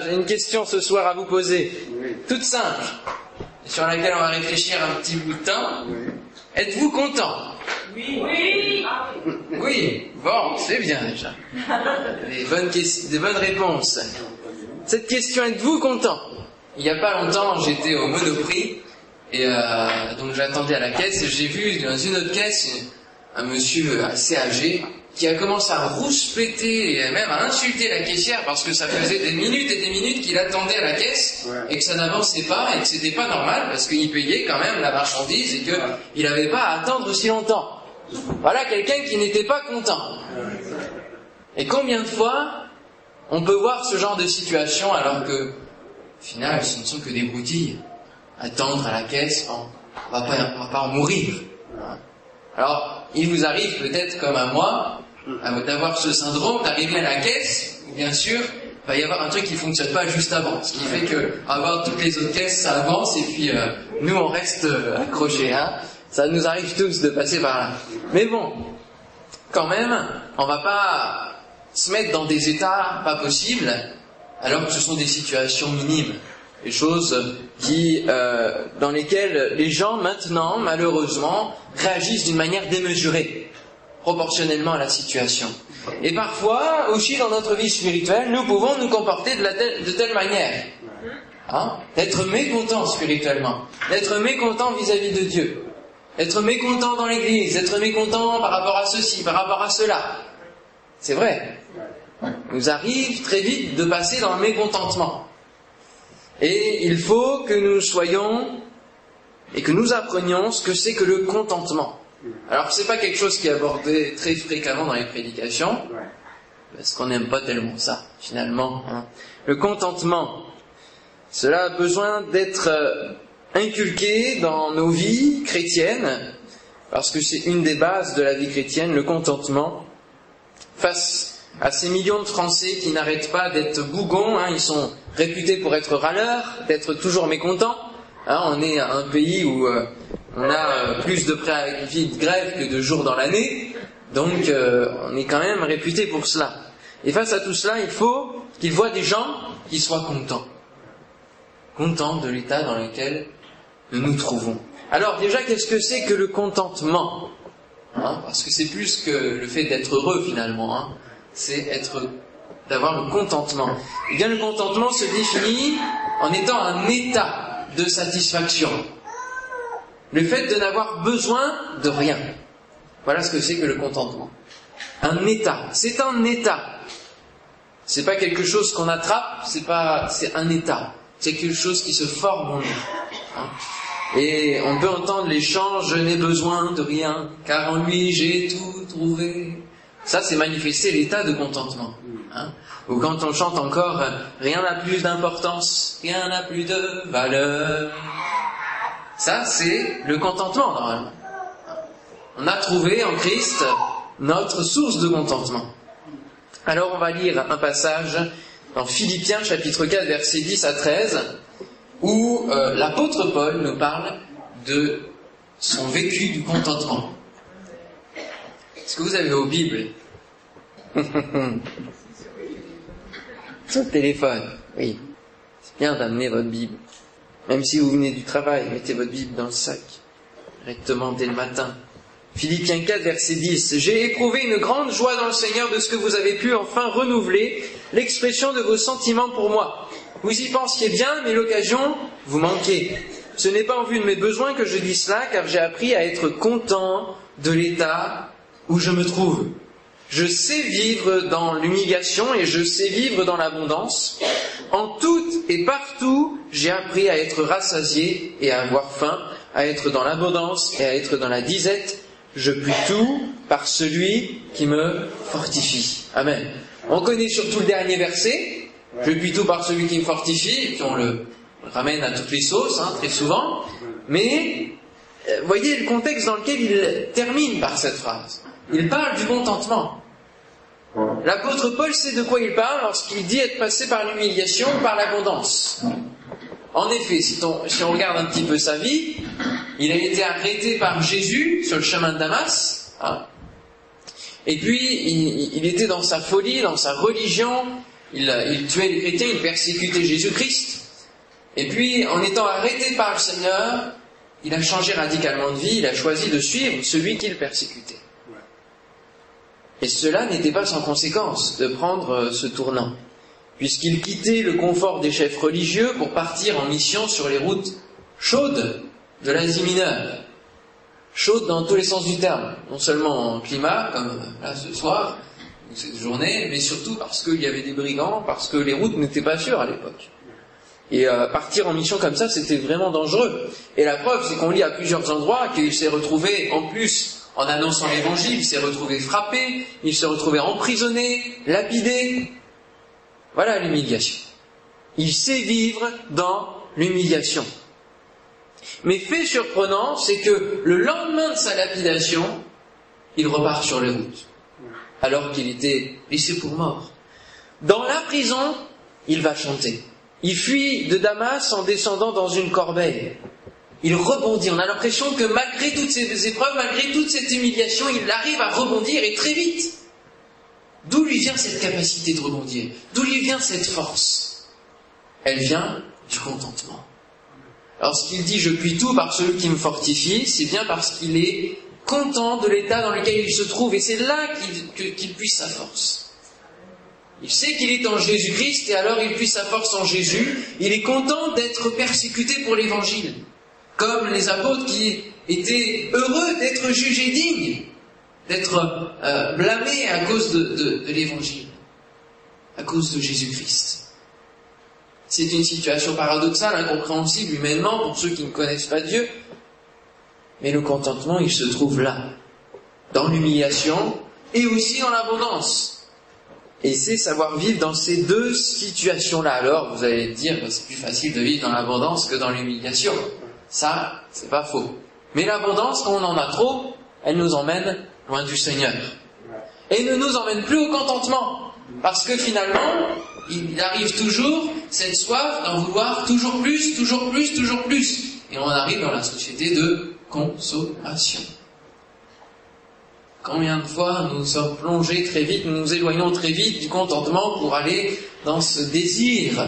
J'ai une question ce soir à vous poser, toute simple, sur laquelle on va réfléchir un petit bout de temps. Êtes-vous content? Oui. Oui. Oui, bon, c'est bien déjà. Des bonnes, des bonnes réponses. Cette question, êtes-vous content? Il n'y a pas longtemps, j'étais au Monoprix et euh, donc j'attendais à la caisse et j'ai vu dans une autre caisse un monsieur assez âgé qui a commencé à rouspéter et même à insulter la caissière parce que ça faisait des minutes et des minutes qu'il attendait à la caisse et que ça n'avançait pas et que c'était pas normal parce qu'il payait quand même la marchandise et qu'il n'avait pas à attendre si longtemps. Voilà quelqu'un qui n'était pas content. Et combien de fois on peut voir ce genre de situation alors que, au final, ce ne sont que des broutilles. Attendre à la caisse, on on va pas en mourir. Alors, il vous arrive peut-être comme à moi, d'avoir ce syndrome, d'arriver à la caisse, bien sûr, il va y avoir un truc qui fonctionne pas juste avant, ce qui fait que avoir toutes les autres caisses, ça avance et puis euh, nous on reste euh, accrochés. Hein. Ça nous arrive tous de passer par là. Mais bon, quand même, on va pas se mettre dans des états pas possibles, alors que ce sont des situations minimes, des choses qui, euh, dans lesquelles les gens maintenant, malheureusement, réagissent d'une manière démesurée, proportionnellement à la situation. Et parfois, aussi dans notre vie spirituelle, nous pouvons nous comporter de, la telle, de telle manière. Hein? D'être mécontent spirituellement, d'être mécontent vis-à-vis de Dieu, d'être mécontent dans l'église, d'être mécontent par rapport à ceci, par rapport à cela. C'est vrai. Il nous arrive très vite de passer dans le mécontentement. Et il faut que nous soyons et que nous apprenions ce que c'est que le contentement. Alors c'est pas quelque chose qui est abordé très fréquemment dans les prédications, parce qu'on n'aime pas tellement ça, finalement. Hein. Le contentement, cela a besoin d'être euh, inculqué dans nos vies chrétiennes, parce que c'est une des bases de la vie chrétienne, le contentement, face à ces millions de Français qui n'arrêtent pas d'être bougons, hein, ils sont réputés pour être râleurs, d'être toujours mécontents. Hein, on est un pays où euh, on a euh, plus de préavis de grève que de jours dans l'année, donc euh, on est quand même réputé pour cela. Et face à tout cela, il faut qu'ils voient des gens qui soient contents. Contents de l'état dans lequel nous nous trouvons. Alors déjà, qu'est-ce que c'est que le contentement hein? Parce que c'est plus que le fait d'être heureux finalement. Hein c'est être d'avoir le contentement. Eh bien, le contentement se définit en étant un état de satisfaction. Le fait de n'avoir besoin de rien. Voilà ce que c'est que le contentement. Un état. C'est un état. C'est pas quelque chose qu'on attrape, c'est pas, c'est un état. C'est quelque chose qui se forme en nous. Hein. Et on peut entendre les chants, je n'ai besoin de rien, car en lui j'ai tout trouvé. Ça, c'est manifester l'état de contentement. Hein. Ou quand on chante encore rien n'a plus d'importance, rien n'a plus de valeur. Ça, c'est le contentement normalement. On a trouvé en Christ notre source de contentement. Alors on va lire un passage dans Philippiens chapitre 4 versets 10 à 13 où euh, l'apôtre Paul nous parle de son vécu du contentement. Est-ce que vous avez vos Bibles? Sur le téléphone, oui. C'est bien d'amener votre Bible. Même si vous venez du travail, mettez votre Bible dans le sac, directement dès le matin. Philippiens 4, verset 10. J'ai éprouvé une grande joie dans le Seigneur de ce que vous avez pu enfin renouveler l'expression de vos sentiments pour moi. Vous y pensiez bien, mais l'occasion vous manquait. Ce n'est pas en vue de mes besoins que je dis cela, car j'ai appris à être content de l'état où je me trouve. Je sais vivre dans l'humiliation et je sais vivre dans l'abondance. En tout et partout, j'ai appris à être rassasié et à avoir faim, à être dans l'abondance et à être dans la disette. Je puis tout par celui qui me fortifie. Amen. On connaît surtout le dernier verset. Je puis tout par celui qui me fortifie. Et puis on le ramène à toutes les sauces, hein, très souvent. Mais euh, voyez le contexte dans lequel il termine par cette phrase. Il parle du contentement. L'apôtre Paul sait de quoi il parle lorsqu'il dit être passé par l'humiliation par l'abondance. En effet, si on, regarde un petit peu sa vie, il a été arrêté par Jésus sur le chemin de Damas. Hein. et puis, il, était dans sa folie, dans sa religion. il, il tuait les chrétiens, il persécutait Jésus-Christ. Et puis, en étant arrêté par le Seigneur, il a changé radicalement de vie, il a choisi de suivre celui qu'il persécutait. Et cela n'était pas sans conséquence de prendre euh, ce tournant, puisqu'il quittait le confort des chefs religieux pour partir en mission sur les routes chaudes de l'Asie mineure. Chaudes dans tous les sens du terme, non seulement en climat, comme euh, là ce soir, cette journée, mais surtout parce qu'il y avait des brigands, parce que les routes n'étaient pas sûres à l'époque. Et euh, partir en mission comme ça, c'était vraiment dangereux. Et la preuve, c'est qu'on lit à plusieurs endroits qu'il s'est retrouvé, en plus, en annonçant l'évangile, il s'est retrouvé frappé, il s'est retrouvé emprisonné, lapidé. Voilà l'humiliation. Il sait vivre dans l'humiliation. Mais fait surprenant, c'est que le lendemain de sa lapidation, il repart sur les routes, alors qu'il était laissé pour mort. Dans la prison, il va chanter. Il fuit de Damas en descendant dans une corbeille. Il rebondit. On a l'impression que malgré toutes ces épreuves, malgré toute cette humiliation, il arrive à rebondir et très vite. D'où lui vient cette capacité de rebondir? D'où lui vient cette force? Elle vient du contentement. Lorsqu'il dit je puis tout par celui qui me fortifie, c'est bien parce qu'il est content de l'état dans lequel il se trouve et c'est là qu'il puise sa force. Il sait qu'il est en Jésus-Christ et alors il puise sa force en Jésus. Il est content d'être persécuté pour l'évangile. Comme les apôtres qui étaient heureux d'être jugés dignes, d'être euh, blâmés à cause de, de l'évangile, à cause de Jésus-Christ. C'est une situation paradoxale, incompréhensible humainement pour ceux qui ne connaissent pas Dieu. Mais le contentement, il se trouve là, dans l'humiliation et aussi dans l'abondance. Et c'est savoir vivre dans ces deux situations-là. Alors, vous allez dire, bah, c'est plus facile de vivre dans l'abondance que dans l'humiliation. Ça, c'est pas faux. Mais l'abondance, quand on en a trop, elle nous emmène loin du Seigneur. Et ne nous emmène plus au contentement. Parce que finalement, il arrive toujours cette soif d'en vouloir toujours plus, toujours plus, toujours plus. Et on arrive dans la société de consommation. Combien de fois nous sommes plongés très vite, nous nous éloignons très vite du contentement pour aller dans ce désir.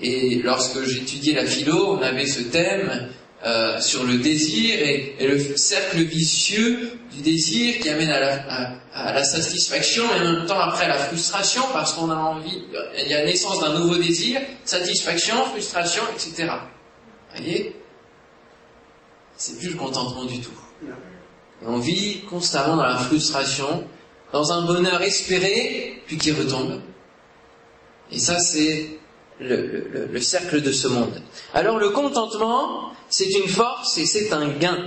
Et lorsque j'étudiais la philo, on avait ce thème euh, sur le désir et, le cercle vicieux du désir qui amène à la, satisfaction et en même temps après à la frustration parce qu'on a envie, il y a naissance d'un nouveau désir, satisfaction, frustration, etc. Vous voyez? C'est plus le contentement du tout. On vit constamment dans la frustration, dans un bonheur espéré, puis qui retombe. Et ça, c'est le, cercle de ce monde. Alors le contentement, c'est une force et c'est un gain.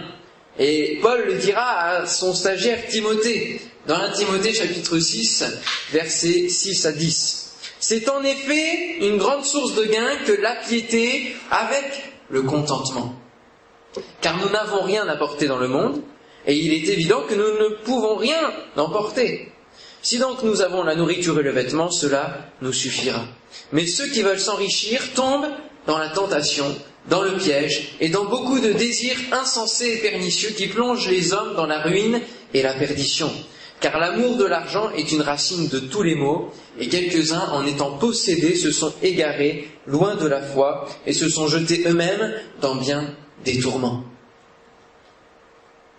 Et Paul le dira à son stagiaire Timothée, dans 1 Timothée chapitre 6, versets 6 à 10. C'est en effet une grande source de gain que la piété avec le contentement. Car nous n'avons rien porter dans le monde, et il est évident que nous ne pouvons rien emporter. Si donc nous avons la nourriture et le vêtement, cela nous suffira. Mais ceux qui veulent s'enrichir tombent dans la tentation, dans le piège et dans beaucoup de désirs insensés et pernicieux qui plongent les hommes dans la ruine et la perdition. Car l'amour de l'argent est une racine de tous les maux, et quelques-uns, en étant possédés, se sont égarés loin de la foi et se sont jetés eux-mêmes dans bien des tourments.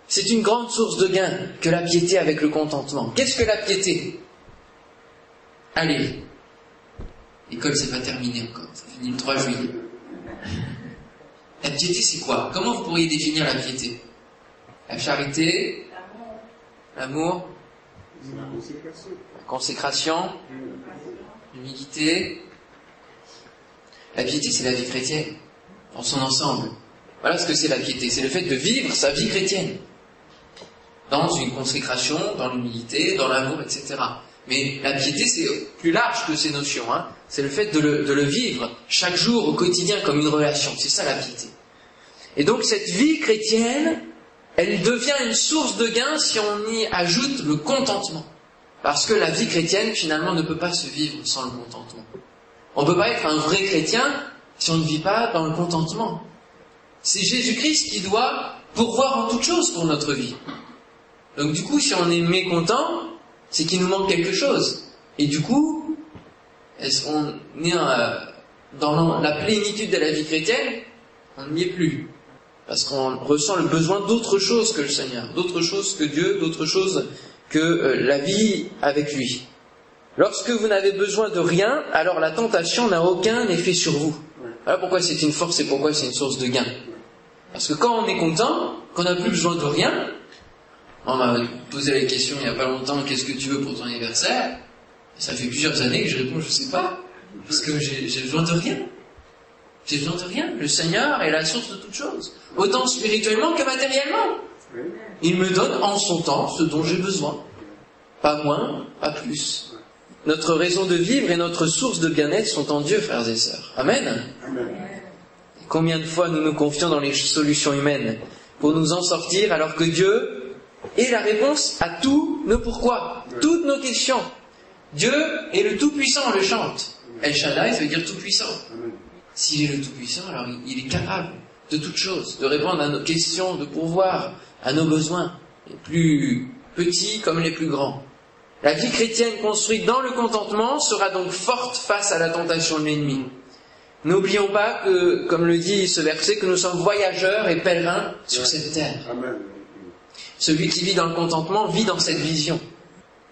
C'est une grande source de gain que la piété avec le contentement. Qu'est-ce que la piété? Allez, l'école c'est pas terminé encore, ça finit le 3 juillet. La piété c'est quoi? Comment vous pourriez définir la piété? La charité, l'amour, la consécration, l'humilité? La piété c'est la vie chrétienne, dans son ensemble. Voilà ce que c'est la piété, c'est le fait de vivre sa vie chrétienne dans une consécration, dans l'humilité, dans l'amour, etc. Mais la piété, c'est plus large que ces notions. Hein. C'est le fait de le, de le, vivre chaque jour, au quotidien, comme une relation. C'est ça la piété. Et donc cette vie chrétienne, elle devient une source de gain si on y ajoute le contentement. Parce que la vie chrétienne, finalement, ne peut pas se vivre sans le contentement. On ne peut pas être un vrai chrétien si on ne vit pas dans le contentement. C'est Jésus-Christ qui doit pourvoir en toute chose pour notre vie. Donc du coup, si on est mécontent, c'est qu'il nous manque quelque chose. Et du coup, Est-ce qu'on est dans la plénitude de la vie chrétienne? On n'y est plus. Parce qu'on ressent le besoin d'autre chose que le Seigneur, d'autre chose que Dieu, d'autre chose que euh, la vie avec lui. Lorsque vous n'avez besoin de rien, alors la tentation n'a aucun effet sur vous. Voilà pourquoi c'est une force et pourquoi c'est une source de gain. Parce que quand on est content, qu'on n'a plus besoin de rien, on m'a posé la question il n'y a pas longtemps, qu'est-ce que tu veux pour ton anniversaire? Ça fait plusieurs années que je réponds, je sais pas, parce que j'ai besoin de rien. J'ai besoin de rien. Le Seigneur est la source de toutes choses, autant spirituellement que matériellement. Il me donne en son temps ce dont j'ai besoin. Pas moins, pas plus. Notre raison de vivre et notre source de bien-être sont en Dieu, frères et sœurs. Amen. Combien de fois nous nous confions dans les solutions humaines pour nous en sortir alors que Dieu est la réponse à tous nos pourquoi, toutes nos questions. Dieu est le Tout-Puissant, on le chante. El Shaddai, ça veut dire Tout-Puissant. S'il est le Tout-Puissant, alors il est capable de toutes choses, de répondre à nos questions, de pourvoir à nos besoins, les plus petits comme les plus grands. La vie chrétienne construite dans le contentement sera donc forte face à la tentation de l'ennemi. N'oublions pas que, comme le dit ce verset, que nous sommes voyageurs et pèlerins sur cette terre. Celui qui vit dans le contentement vit dans cette vision.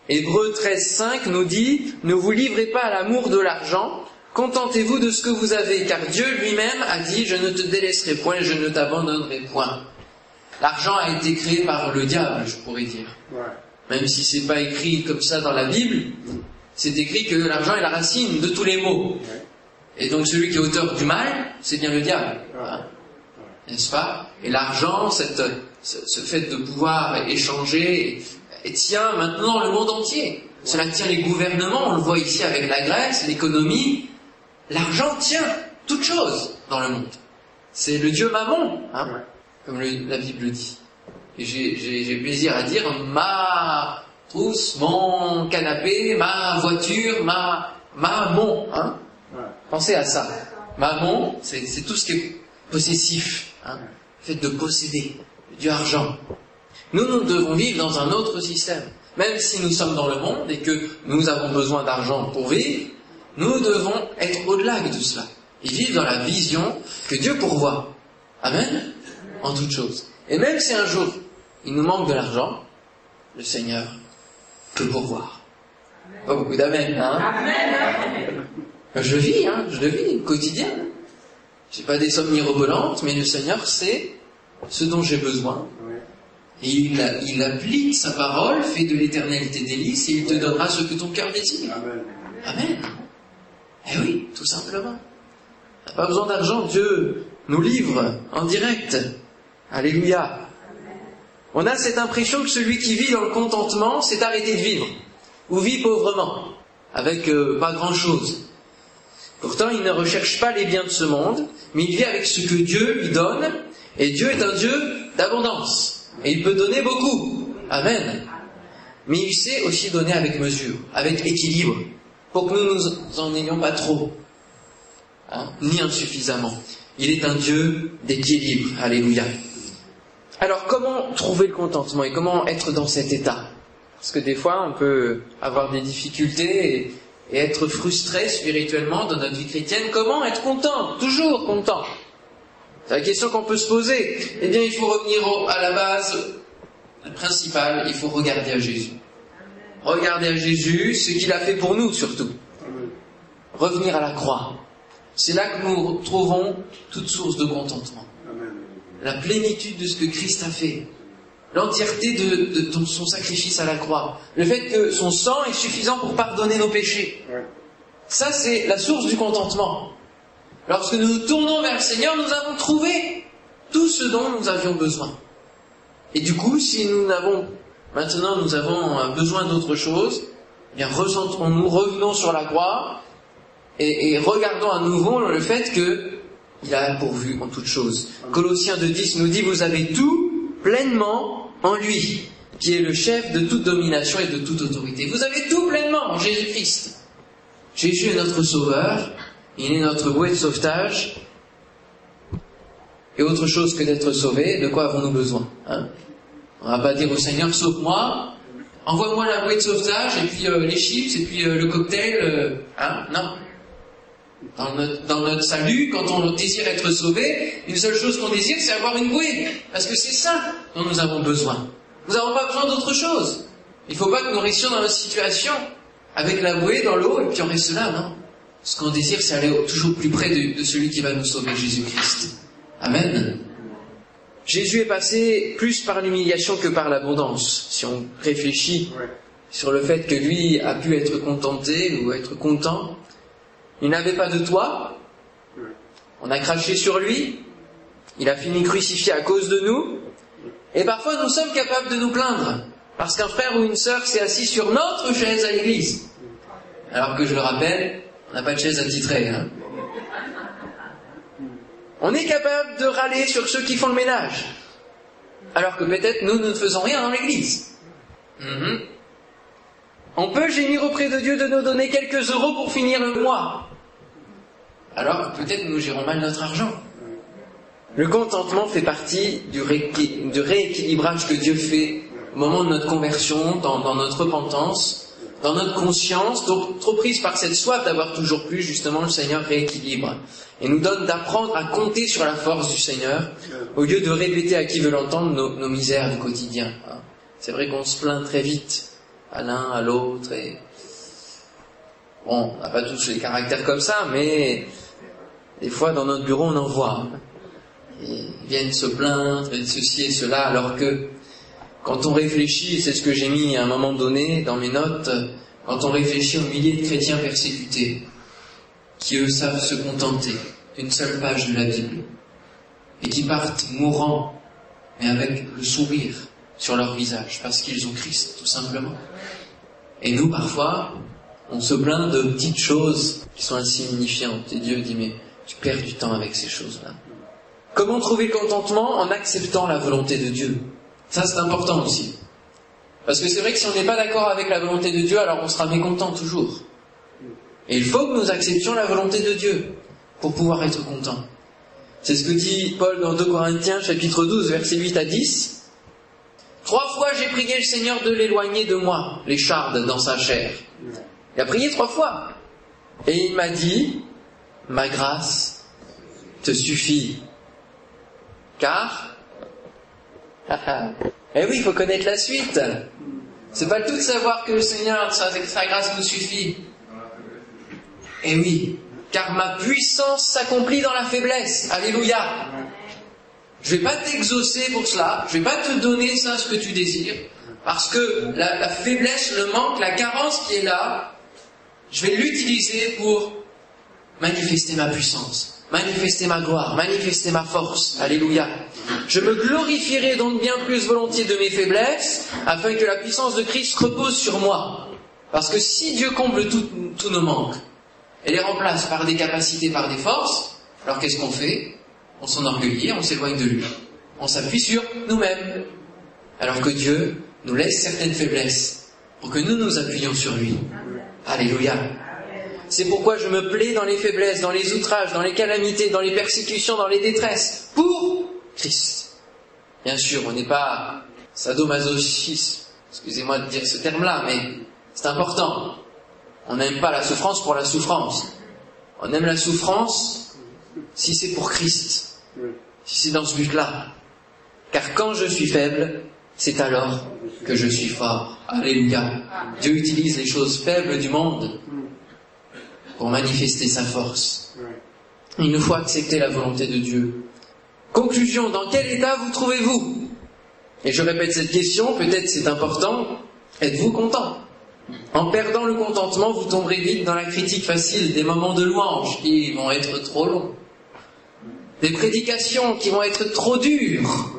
Hébreu 13.5 nous dit, ne vous livrez pas à l'amour de l'argent, contentez-vous de ce que vous avez, car Dieu lui-même a dit, je ne te délaisserai point, je ne t'abandonnerai point. L'argent a été créé par le diable, je pourrais dire même si c'est pas écrit comme ça dans la Bible, c'est écrit que l'argent est la racine de tous les maux. Et donc celui qui est auteur du mal, c'est bien le diable. Hein? N'est-ce pas? Et l'argent, ce fait de pouvoir échanger, tient maintenant le monde entier. Cela tient les gouvernements, on le voit ici avec la Grèce, l'économie. L'argent tient toute chose dans le monde. C'est le dieu Mammon, hein, comme la Bible dit j'ai plaisir à dire ma trousse, mon canapé, ma voiture, ma, ma mon. Hein Pensez à ça. Maman, c'est tout ce qui est possessif, hein fait de posséder, du argent. Nous, nous devons vivre dans un autre système. Même si nous sommes dans le monde et que nous avons besoin d'argent pour vivre, nous devons être au-delà de cela et vivre dans la vision que Dieu pourvoit. Amen En toutes choses. Et même si un jour il nous manque de l'argent, le Seigneur peut pourvoir. Pas beaucoup d'amen, hein? Amen. Je vis, hein, je le vis, quotidien. J'ai pas des sommes mirobolantes, mais le Seigneur sait ce dont j'ai besoin. Et il, il, applique sa parole, fait de l'éternalité délice, et il te donnera ce que ton cœur désire. Amen. Amen. Eh oui, tout simplement. Pas besoin d'argent, Dieu nous livre en direct. Alléluia. On a cette impression que celui qui vit dans le contentement, s'est arrêté de vivre, ou vit pauvrement, avec euh, pas grand-chose. Pourtant, il ne recherche pas les biens de ce monde, mais il vit avec ce que Dieu lui donne, et Dieu est un Dieu d'abondance, et il peut donner beaucoup. Amen. Mais il sait aussi donner avec mesure, avec équilibre, pour que nous nous en ayons pas trop, hein, ni insuffisamment. Il est un Dieu d'équilibre. Alléluia. Alors comment trouver le contentement et comment être dans cet état? Parce que des fois on peut avoir des difficultés être frustré spirituellement dans notre vie chrétienne. Comment être content? Toujours content C'est la question qu'on peut se poser. Eh bien il faut revenir à la base principale, il faut regarder à Jésus. Regarder à Jésus, ce qu'il a fait pour nous surtout. Revenir à la croix. C'est là que nous trouvons toute source de contentement la plénitude de ce que Christ a fait, l'entièreté de, son sacrifice à la croix, le fait que son sang est suffisant pour pardonner nos péchés. Ça, c'est la source du contentement. Lorsque nous nous tournons vers le Seigneur, nous avons trouvé tout ce dont nous avions besoin. Et du coup, si nous n'avons, maintenant nous avons besoin d'autre chose, eh bien recentrons-nous, revenons sur la croix, et, et regardons à nouveau le fait que il a pourvu en toutes choses. Colossiens 2.10 nous dit, vous avez tout pleinement en lui, qui est le chef de toute domination et de toute autorité. Vous avez tout pleinement en Jésus-Christ. Jésus est notre sauveur, il est notre bouée de sauvetage. Et autre chose que d'être sauvé, de quoi avons-nous besoin hein? On va pas dire au Seigneur, sauve-moi, envoie-moi la bouée de sauvetage et puis euh, les chips et puis euh, le cocktail. euh, hein? Non. Dans notre, dans notre salut, quand on désire être sauvé, une seule chose qu'on désire, c'est avoir une bouée. Parce que c'est ça dont nous avons besoin. Nous n'avons pas besoin d'autre chose. Il ne faut pas que nous restions dans notre situation avec la bouée dans l'eau et puis on reste là, non Ce qu'on désire, c'est aller toujours plus près de, de celui qui va nous sauver, Jésus-Christ. Amen. Jésus est passé plus par l'humiliation que par l'abondance. Si on réfléchit sur le fait que lui a pu être contenté ou être content, il n'avait pas de toit, on a craché sur lui, il a fini crucifié à cause de nous, et parfois nous sommes capables de nous plaindre, parce qu'un frère ou une sœur s'est assis sur notre chaise à l'église. Alors que je le rappelle, on n'a pas de chaise attitrée. Hein. On est capable de râler sur ceux qui font le ménage, alors que peut-être nous, nous ne faisons rien dans l'église. Mhm. On peut gémir auprès de Dieu de nous donner quelques euros pour finir le mois, alors peut-être nous gérons mal notre argent. Le contentement fait partie du, rééqui- du rééquilibrage que Dieu fait au moment de notre conversion, dans, notre repentance, dans notre conscience, trop prise par cette soif d'avoir toujours plus, justement le Seigneur rééquilibre et nous donne d'apprendre à compter sur la force du Seigneur au lieu de répéter à qui veut l'entendre nos, nos misères du quotidien. C'est vrai qu'on se plaint très vite à l'un, à l'autre et bon, on n'a pas tous les caractères comme ça, mais des fois dans notre bureau on en voit. Ils viennent se plaindre de ceci et cela, alors que quand on réfléchit, c'est ce que j'ai mis à un moment donné dans mes notes, quand on réfléchit aux milliers de chrétiens persécutés, qui eux savent se contenter d'une seule page de la Bible, et qui partent mourants, mais avec le sourire sur leur visage, parce qu'ils ont Christ, tout simplement. Et nous, parfois, on se plaint de petites choses qui sont insignifiantes, et Dieu dit, mais tu perds du temps avec ces choses-là. Comment trouver contentement en acceptant la volonté de Dieu? Ça, c'est important aussi. Parce que c'est vrai que si on n'est pas d'accord avec la volonté de Dieu, alors on sera mécontent toujours. Et il faut que nous acceptions la volonté de Dieu pour pouvoir être content. C'est ce que dit Paul dans 2 Corinthiens chapitre 12 versets 8 à 10. Trois fois j'ai prié le Seigneur de l'éloigner de moi, les chardes dans sa chair. Il a prié trois fois. Et il m'a dit, ma grâce te suffit. Car, eh oui, il faut connaître la suite. C'est pas tout de savoir que le Seigneur, sa, grâce nous suffit. Eh oui, car ma puissance s'accomplit dans la faiblesse. Alléluia. Je vais pas t'exaucer pour cela, je vais pas te donner ça ce que tu désires, parce que la faiblesse, le manque, la carence qui est là, je vais l'utiliser pour manifester ma puissance, manifester ma gloire, manifester ma force. Alléluia. Je me glorifierai donc bien plus volontiers de mes faiblesses, afin que la puissance de Christ repose sur moi. Parce que si Dieu comble tous nos manques, et les remplace par des capacités, par des forces, alors qu'est-ce qu'on fait? On s'enorgueillit, on s'éloigne de lui. On s'appuie sur nous-mêmes. Alors que Dieu nous laisse certaines faiblesses pour que nous nous appuyions sur lui. Alléluia. C'est pourquoi je me plais dans les faiblesses, dans les outrages, dans les calamités, dans les persécutions, dans les détresses, pour Christ. Bien sûr, on n'est pas sadomasochisme, excusez-moi de dire ce terme-là, mais c'est important. On n'aime pas la souffrance pour la souffrance. On aime la souffrance si c'est pour Christ, si c'est dans ce but-là. Car quand je suis faible, c'est alors que je suis fort. Alléluia. Dieu utilise les choses faibles du monde pour manifester sa force. Il nous faut accepter la volonté de Dieu. Conclusion, dans quel état vous trouvez-vous? Et je répète cette question, peut-être c'est important. Êtes-vous content? En perdant le contentement, vous tomberez vite dans la critique facile des moments de louange qui vont être trop longs. Des prédications qui vont être trop dures.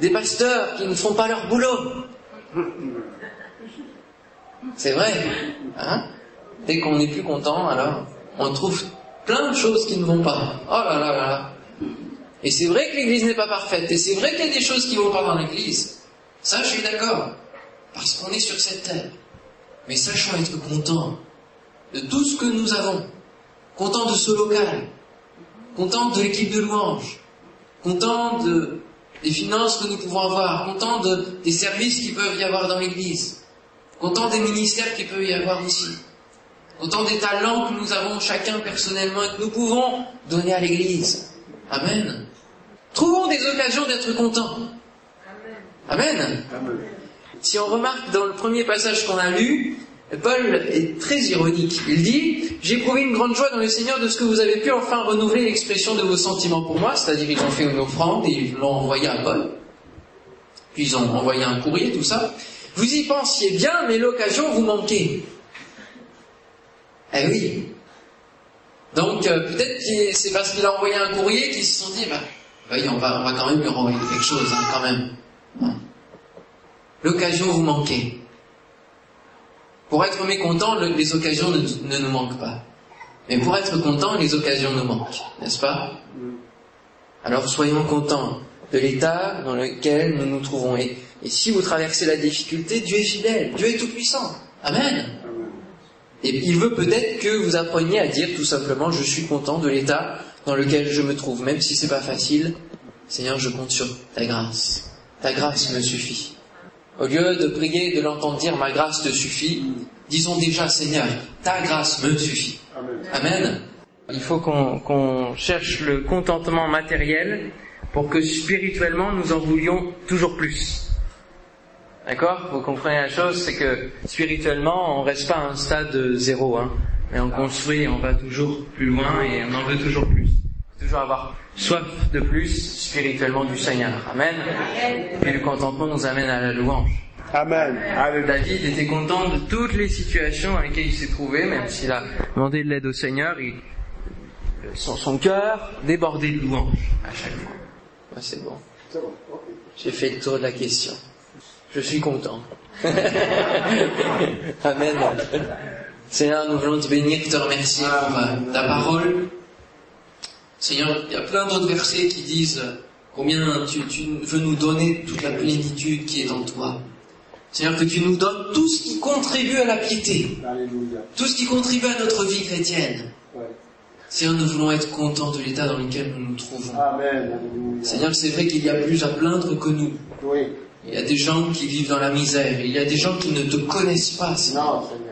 Des pasteurs qui ne font pas leur boulot. C'est vrai. Hein? Dès qu'on n'est plus content, alors on trouve plein de choses qui ne vont pas. Oh là là là là. Et c'est vrai que l'Église n'est pas parfaite. Et c'est vrai qu'il y a des choses qui ne vont pas dans l'Église. Ça, je suis d'accord. Parce qu'on est sur cette terre. Mais sachons être contents de tout ce que nous avons. Contents de ce local. Contents de l'équipe de louange. Contents de, des finances que nous pouvons avoir. Contents de, des services qui peuvent y avoir dans l'Église. content des ministères qu'il peut y avoir ici, content des talents que nous avons chacun personnellement et que nous pouvons donner à l'Église. Amen. Trouvons des occasions d'être contents. Amen. Si on remarque dans le premier passage qu'on a lu, Paul est très ironique. Il dit, j'ai éprouvé une grande joie dans le Seigneur de ce que vous avez pu enfin renouveler l'expression de vos sentiments pour moi, c'est-à-dire ils ont fait une offrande et ils l'ont envoyé à Paul. Puis ils ont envoyé un courrier, tout ça. Vous y pensiez bien, mais l'occasion vous manquait. Eh oui. Donc euh, peut-être que c'est parce qu'il a envoyé un courrier qu'ils se sont dit, bah, on va, quand même lui renvoyer quelque chose, hein, quand même. L'occasion vous manquait. Pour être mécontent, les occasions ne, nous manquent pas. Mais pour être content, les occasions nous manquent, n'est-ce pas? Alors soyons contents de l'état dans lequel nous nous trouvons. Et, et, si vous traversez la difficulté, Dieu est fidèle, Dieu est tout-puissant. Amen. Et il veut peut-être que vous appreniez à dire tout simplement, je suis content de l'état dans lequel je me trouve, même si c'est pas facile. Seigneur, je compte sur ta grâce. Ta grâce me suffit. Au lieu de prier et de l'entendre dire ma grâce te suffit, disons déjà Seigneur, ta grâce me suffit. Amen. Il faut qu'on qu cherche le contentement matériel pour que spirituellement nous en voulions toujours plus. D'accord? Vous comprenez la chose, c'est que spirituellement on reste pas à un stade zéro, hein, mais on construit on va toujours plus loin et on en veut toujours plus. Toujours avoir soif de plus spirituellement du Seigneur. Amen. Et le contentement nous amène à la louange. Amen. David était content de toutes les situations dans lesquelles il s'est trouvé, même s'il a demandé de l'aide au Seigneur, il, son, son cœur débordait de louange à chaque fois. Ouais, c'est bon. J'ai fait le tour de la question. Je suis content. Amen. Seigneur, nous voulons te bénir, te remercier pour euh, ta parole. Seigneur, il y a plein d'autres versets qui disent combien tu, tu, veux nous donner toute la plénitude qui est en toi. Seigneur, que tu nous donnes tout ce qui contribue à la piété, Alléluia. tout ce qui contribue à notre vie chrétienne. Seigneur, nous voulons être contents de l'état dans lequel nous nous trouvons. Amen. Seigneur, c'est vrai qu'il y a plus à plaindre que nous. Oui. Il y a des gens qui vivent dans la misère. Il y a des gens qui ne te connaissent pas, Seigneur. Non, Seigneur.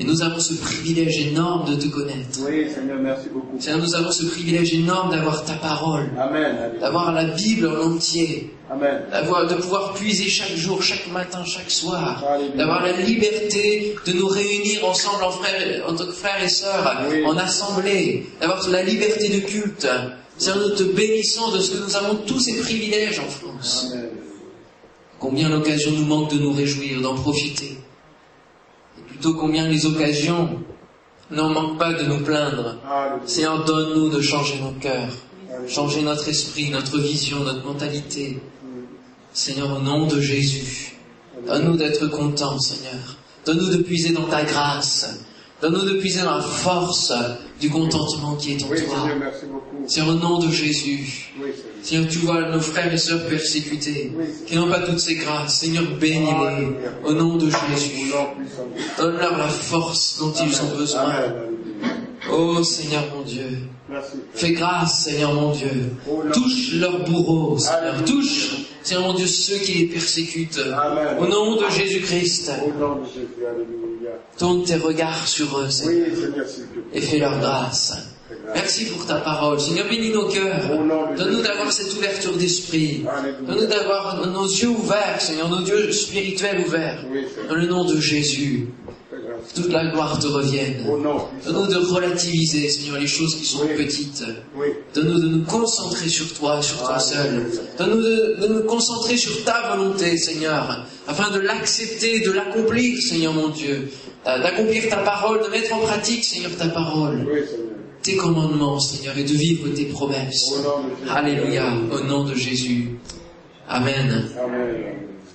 Et nous avons ce privilège énorme de te connaître. Oui, Seigneur, merci beaucoup. Seigneur, nous avons ce privilège énorme d'avoir ta parole, Amen. D'avoir la Bible en entier, Amen. d'avoir, de pouvoir puiser chaque jour, chaque matin, chaque soir, d'avoir la liberté de nous réunir ensemble en, frères, en tant que frères et sœurs, Oui. en assemblée, d'avoir la liberté de culte. Seigneur, nous te bénissons de ce que nous avons tous ces privilèges en France. Amen. Combien l'occasion nous manque de nous réjouir, d'en profiter. Combien les occasions n'en manquent pas de nous plaindre. Seigneur, donne-nous de changer nos cœurs, changer notre esprit, notre vision, notre mentalité. Seigneur, au nom de Jésus, donne-nous d'être contents, Seigneur. Donne-nous de puiser dans ta grâce. Donne-nous de puiser dans la force du contentement qui est en Oui, toi. Seigneur, au nom de Jésus, Oui, Seigneur. Tu vois nos frères et sœurs persécutés, qui n'ont pas toutes ces grâces. Seigneur, bénis-les au nom de Jésus. Donne-leur la force dont ils ont besoin. Oh Seigneur mon Dieu, fais grâce Seigneur mon Dieu. Touche leurs bourreaux, Seigneur. Touche, Seigneur mon Dieu, ceux qui les persécutent. Au nom de Jésus-Christ, tourne tes regards sur eux, Seigneur, et fais leur grâce. Merci pour ta parole. Seigneur, bénis nos cœurs. Donne-nous d'avoir cette ouverture d'esprit. Donne-nous d'avoir nos yeux ouverts, Seigneur, nos yeux spirituels ouverts. Dans le nom de Jésus, toute la gloire te revienne. Donne-nous de relativiser, Seigneur, les choses qui sont petites. Donne-nous de nous concentrer sur toi, sur toi seul. Donne-nous de, de nous concentrer sur ta volonté, Seigneur, afin de l'accepter, de l'accomplir, Seigneur mon Dieu. Euh, D'accomplir ta parole, de mettre en pratique, Seigneur, ta parole. Tes commandements, Seigneur, et de vivre tes promesses. Alléluia, au nom de Jésus. Amen.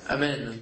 Amen.